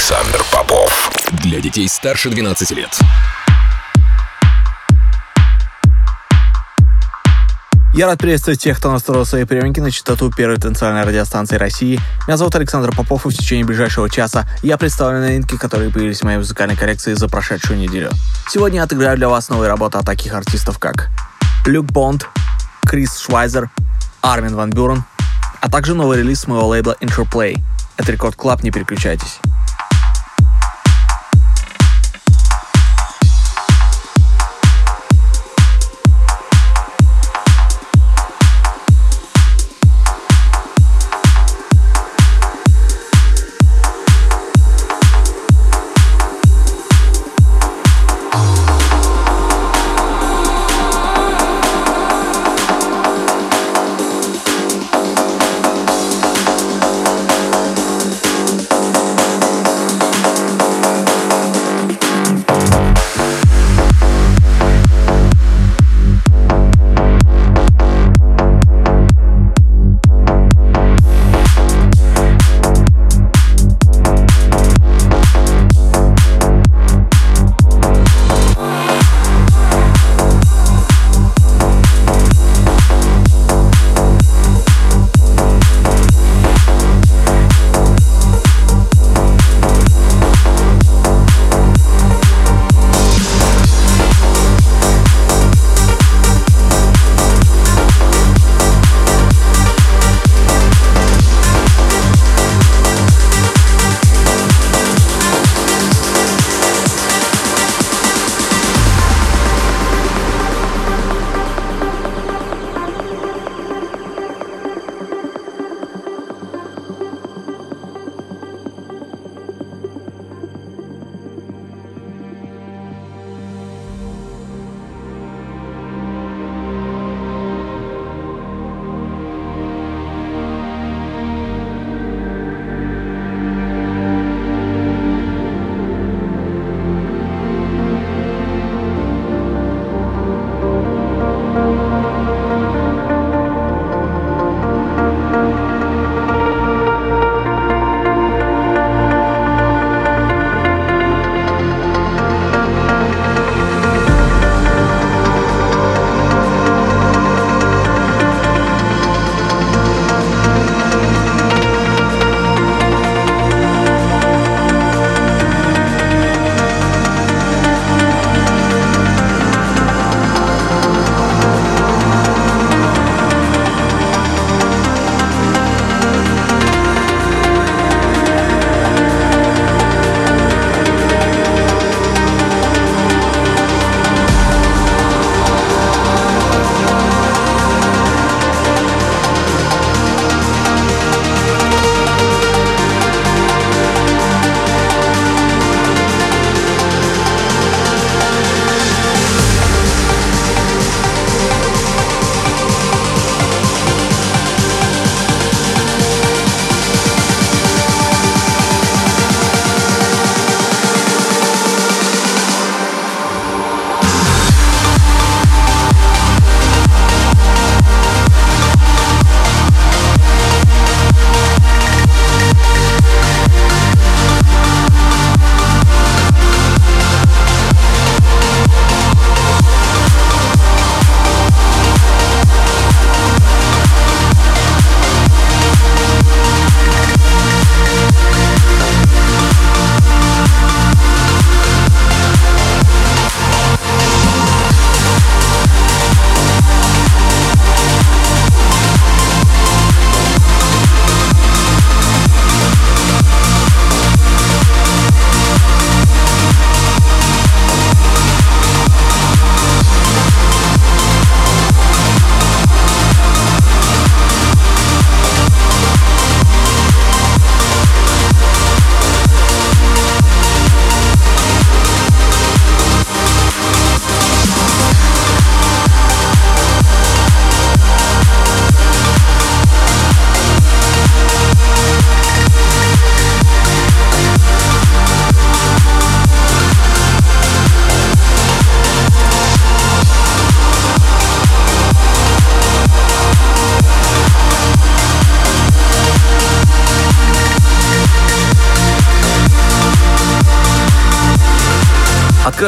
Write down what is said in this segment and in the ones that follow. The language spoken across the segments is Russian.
Александр Попов. Для детей старше 12 лет. Я рад приветствовать тех, кто настроил свои приемники на частоту первой танцевальной радиостанции России. Меня зовут Александр Попов, и в течение ближайшего часа я представлю новинки, которые появились в моей музыкальной коллекции за прошедшую неделю. Сегодня я отыграю для вас новые работы от таких артистов, как Люк Бонд, Крис Швайзер, Армин Ван Бюрен, а также новый релиз моего лейбла Interplay. Это Record Club, не переключайтесь.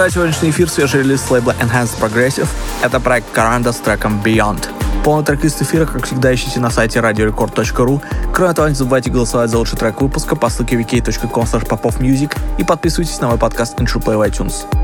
Открывает сегодняшний эфир свежий релиз лейбла Enhanced Progressive. Это проект Каранда с треком Beyond. Полный трек-лист эфира, как всегда, ищите на сайте radiorecord.ru. Кроме того, не забывайте голосовать за лучший трек выпуска по ссылке wiki.com popofmusic и подписывайтесь на мой подкаст Intro Play в iTunes.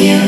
you.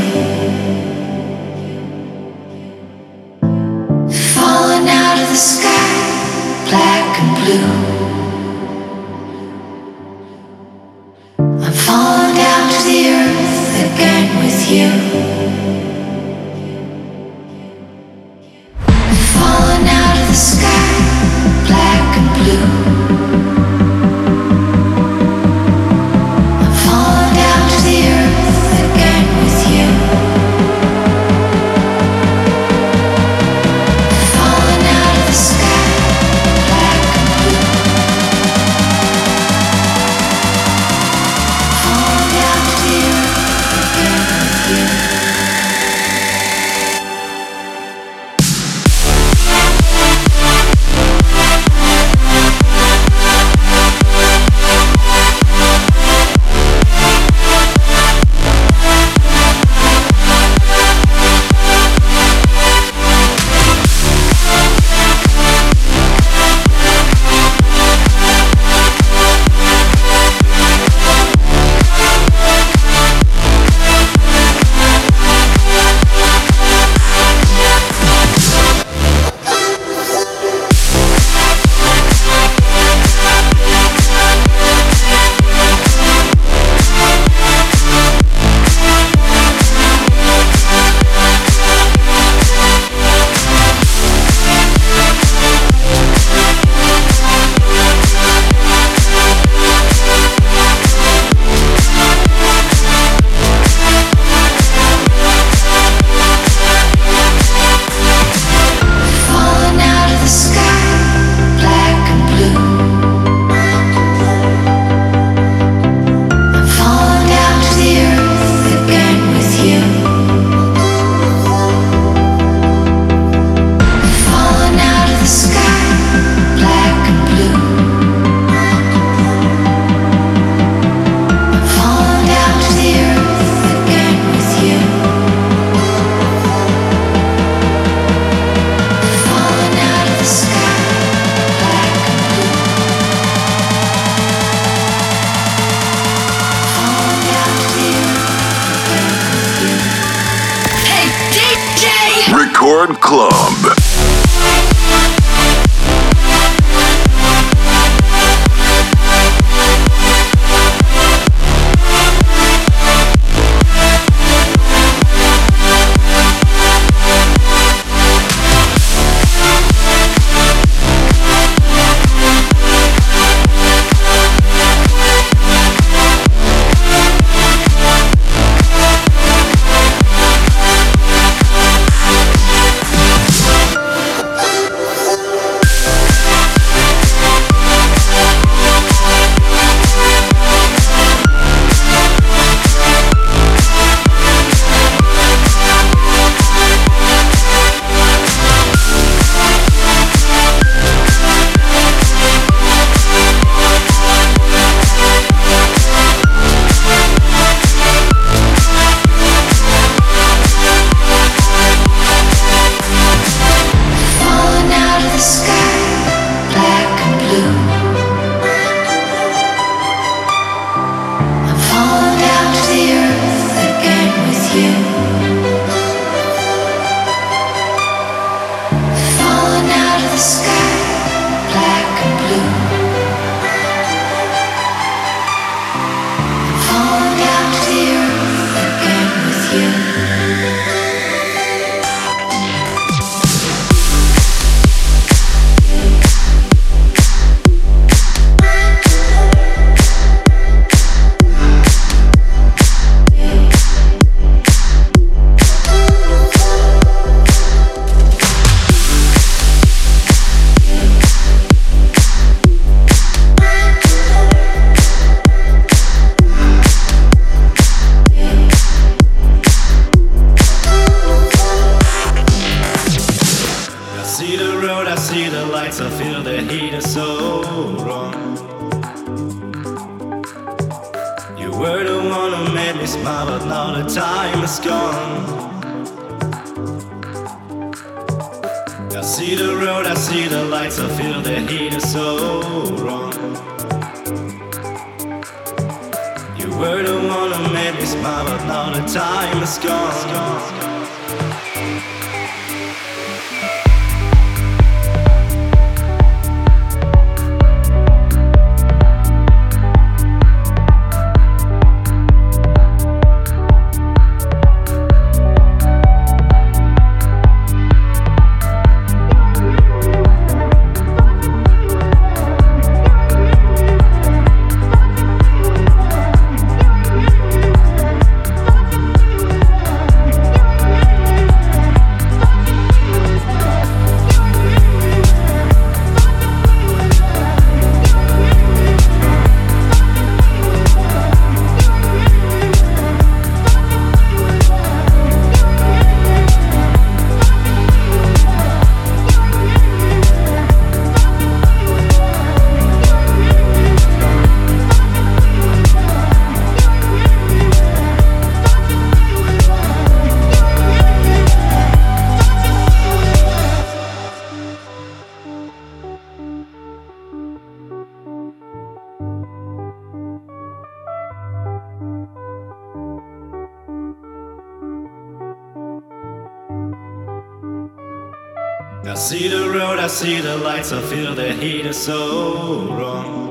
See the road, I see the lights, I feel the heat is so wrong.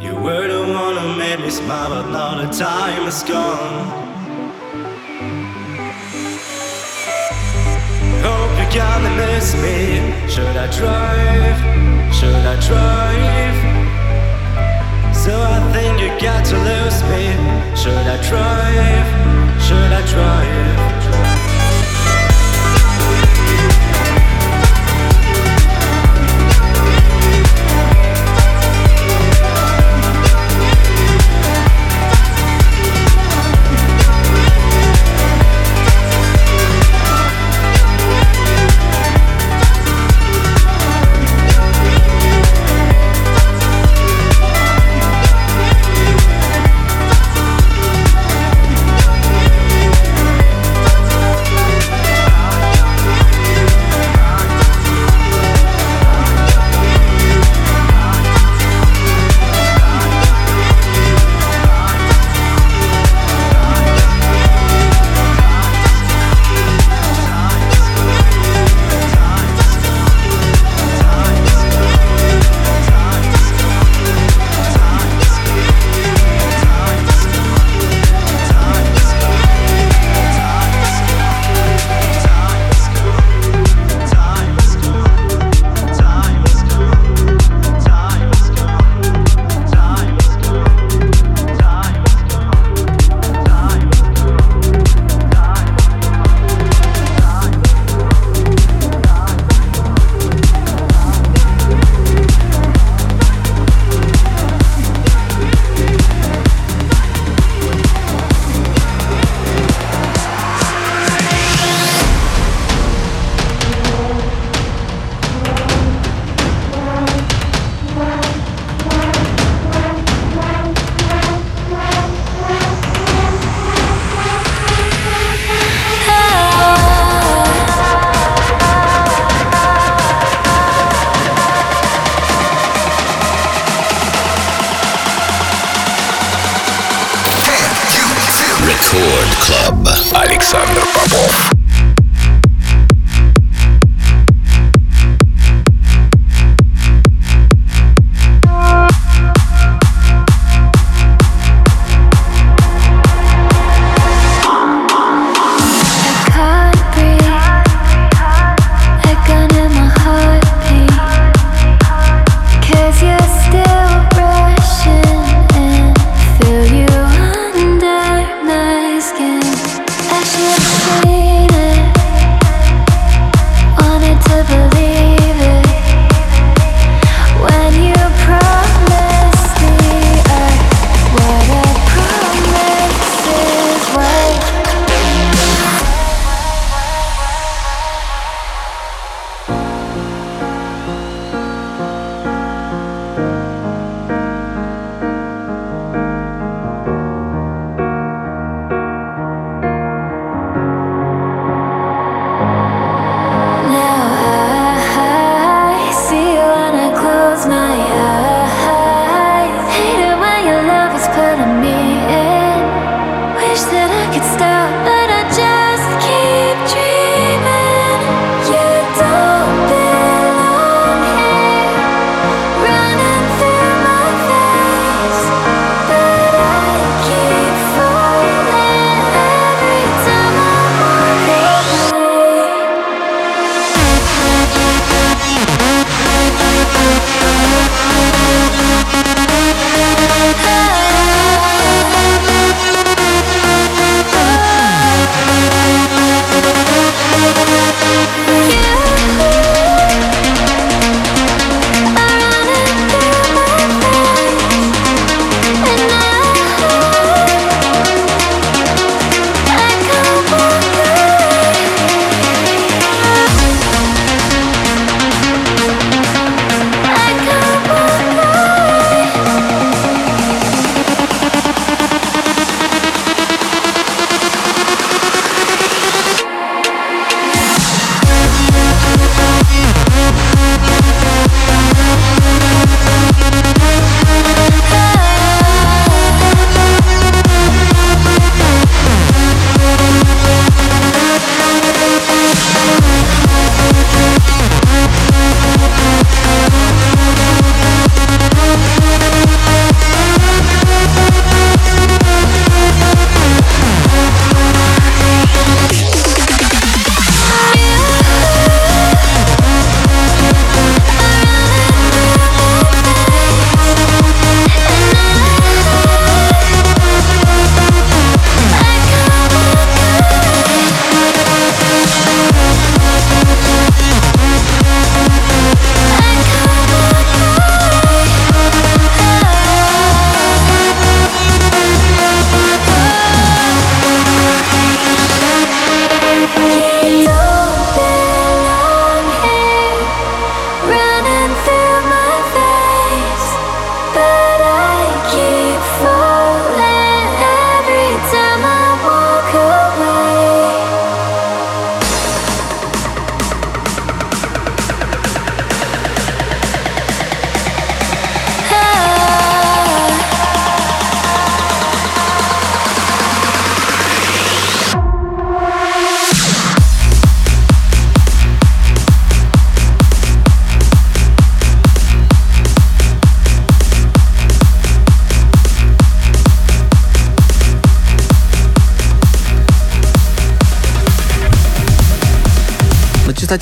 You were the one who made me smile, but now the time is gone. Hope you're gonna miss me. Should I drive? Should I drive? So I think you got to lose me. Should I drive? Should I drive?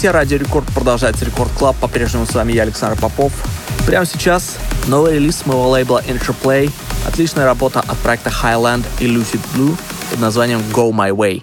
Частоте Радио Рекорд продолжается Record Club. По-прежнему с вами я, Александр Попов. Прямо сейчас новый релиз моего лейбла Interplay. Отличная работа от проекта Highland и Lucid Blue под названием Go My Way.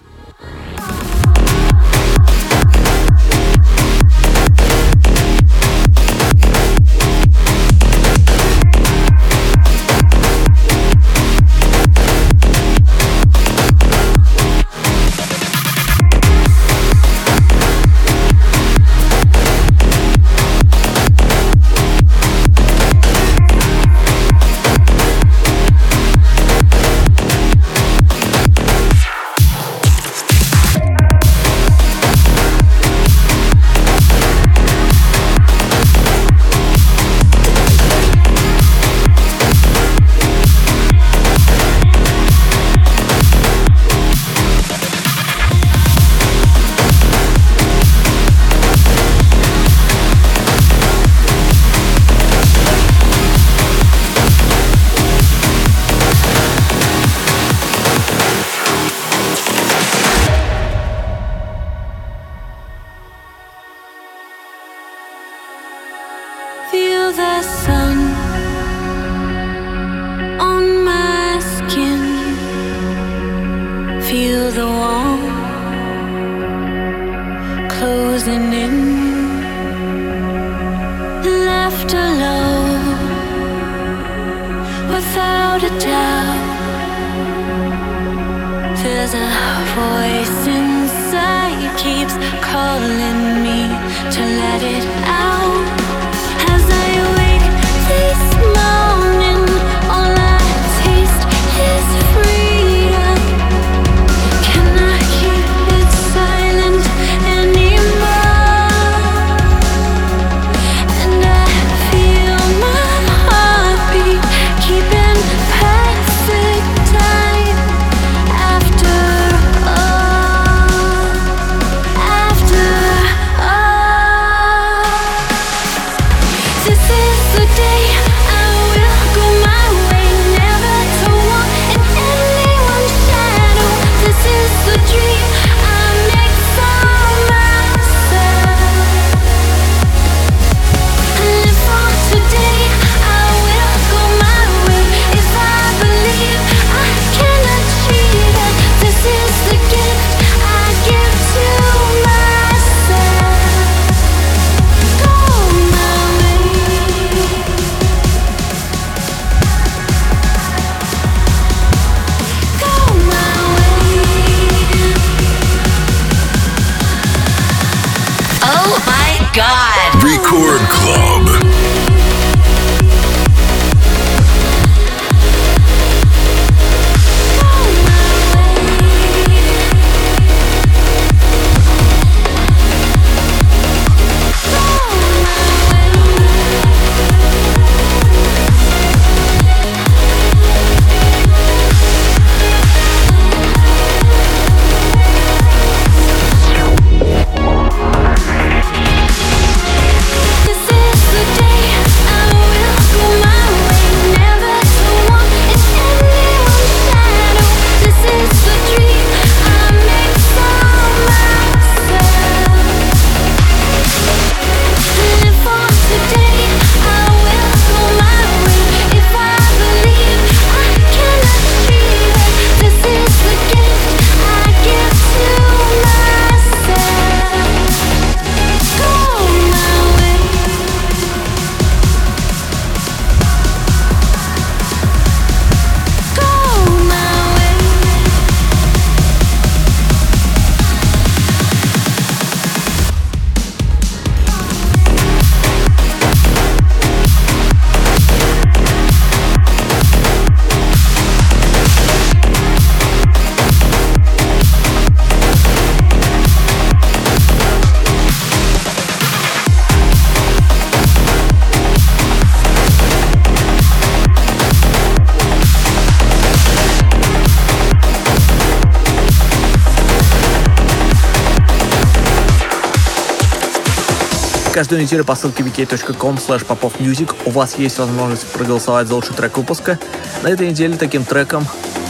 Каждую неделю по ссылке wiki.com popofmusic у вас есть возможность проголосовать за лучший трек выпуска. На этой неделе таким треком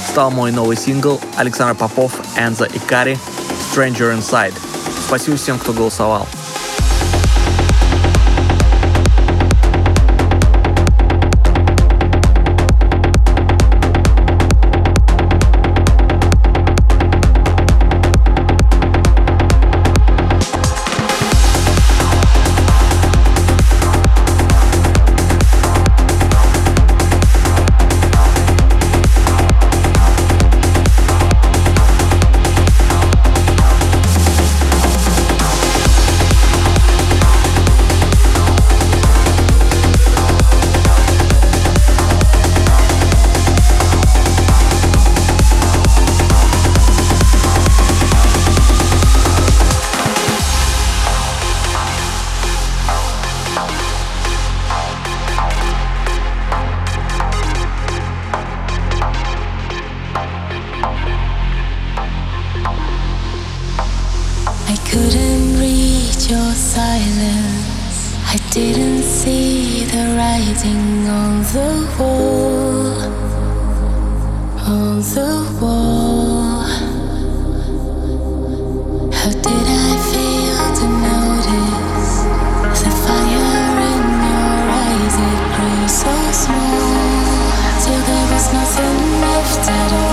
стал мой новый сингл Александр Попов, Энза и Кари Stranger Inside. Спасибо всем, кто голосовал. didn't see the writing on the wall, on the wall. How did I fail to notice the fire in your eyes? It grew so small till there was nothing left at all.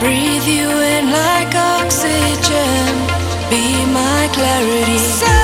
Breathe you in like oxygen, be my clarity. So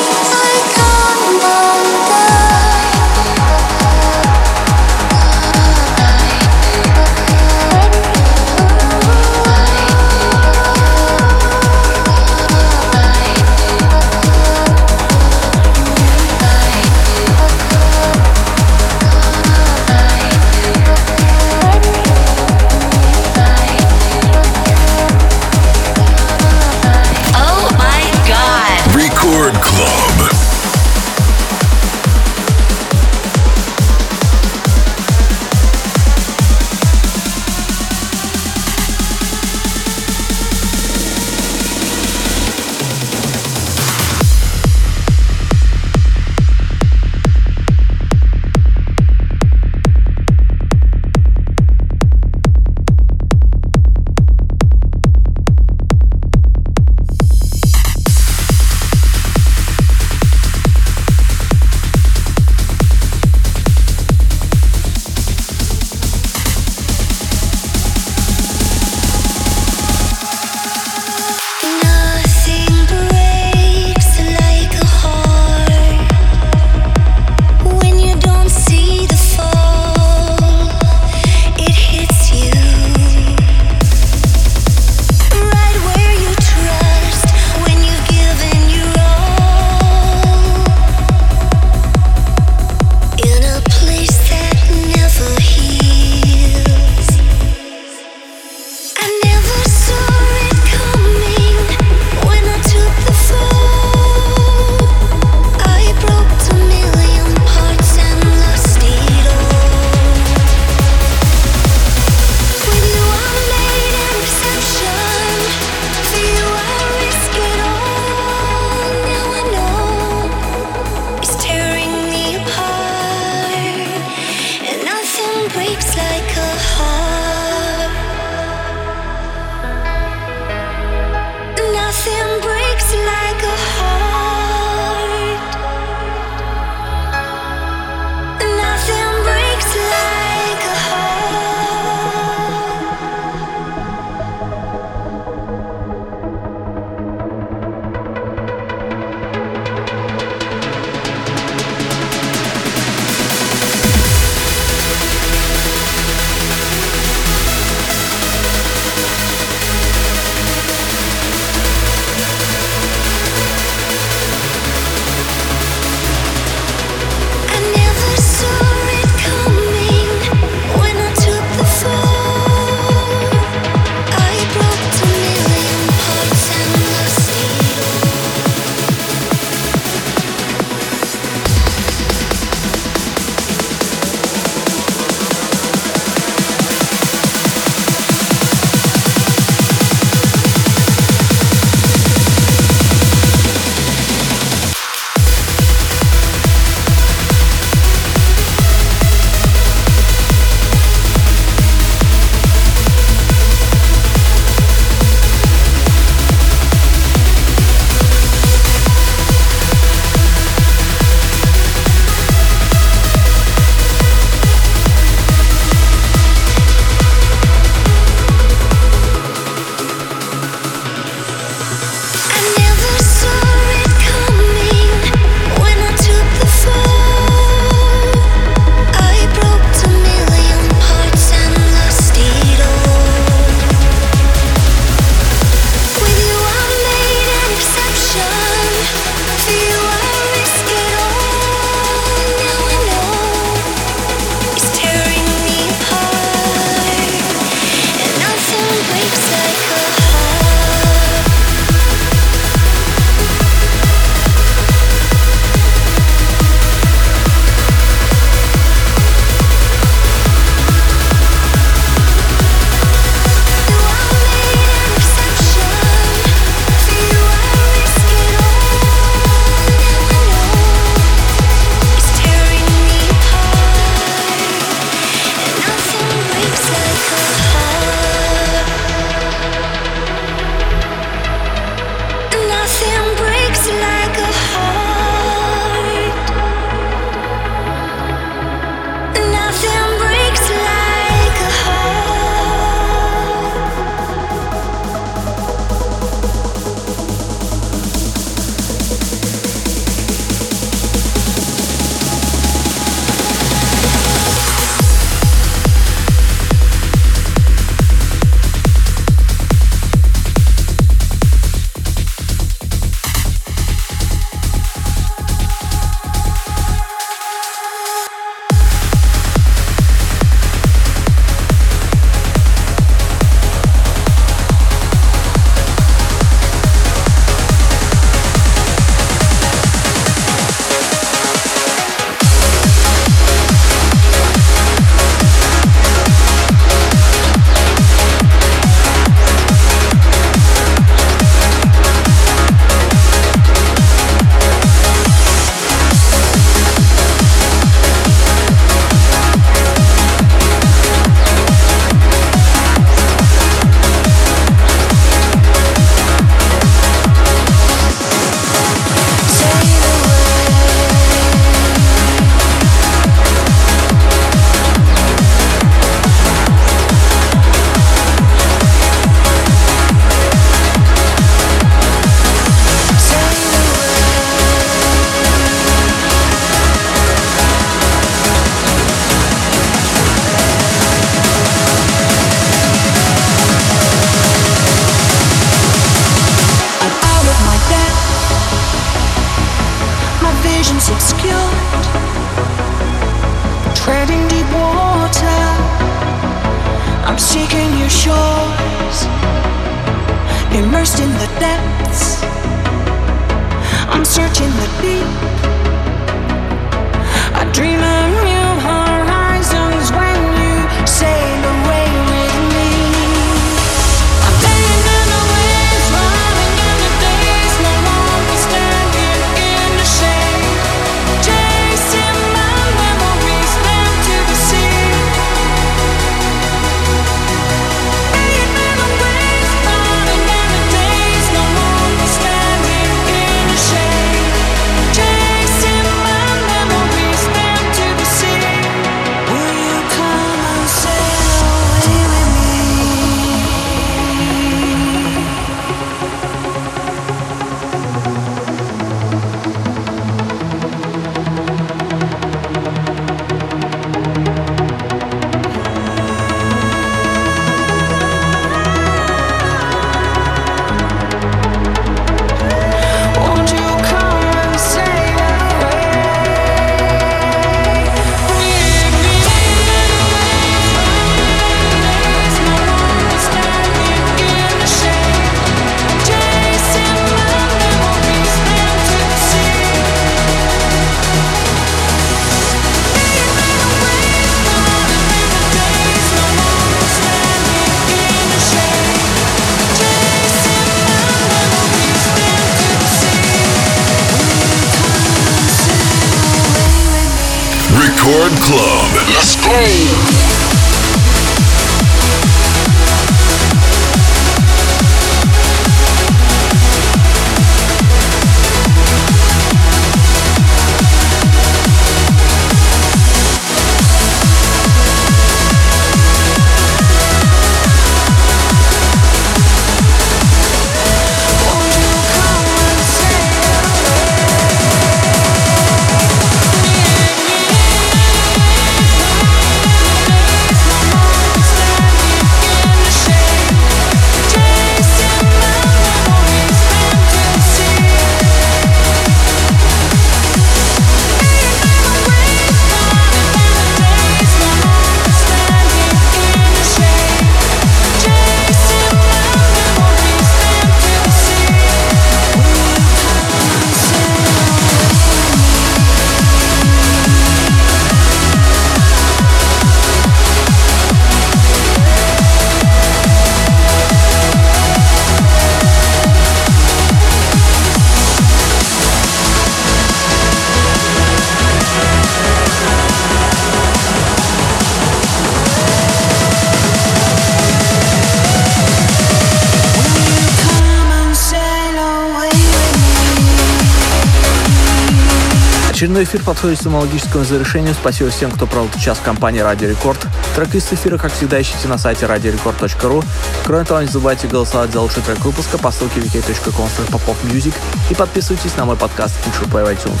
эфир подходит к самому логическому завершению. Спасибо всем, кто провел час в компании Радио Рекорд. Трек из эфира, как всегда, ищите на сайте radiorecord.ru. Кроме того, не забывайте голосовать за лучший трек выпуска по ссылке vk.com music и подписывайтесь на мой подкаст Interplay в iTunes.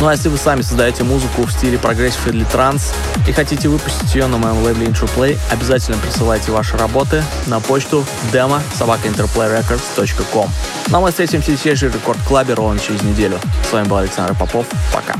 Ну а если вы сами создаете музыку в стиле прогрессив или транс и хотите выпустить ее на моем лейбле Interplay, обязательно присылайте ваши работы на почту demo собакаinterplayrecords.com. Ну а мы встретимся в следующем рекорд-клабе ровно через неделю. С вами был Александр Попов. Пока.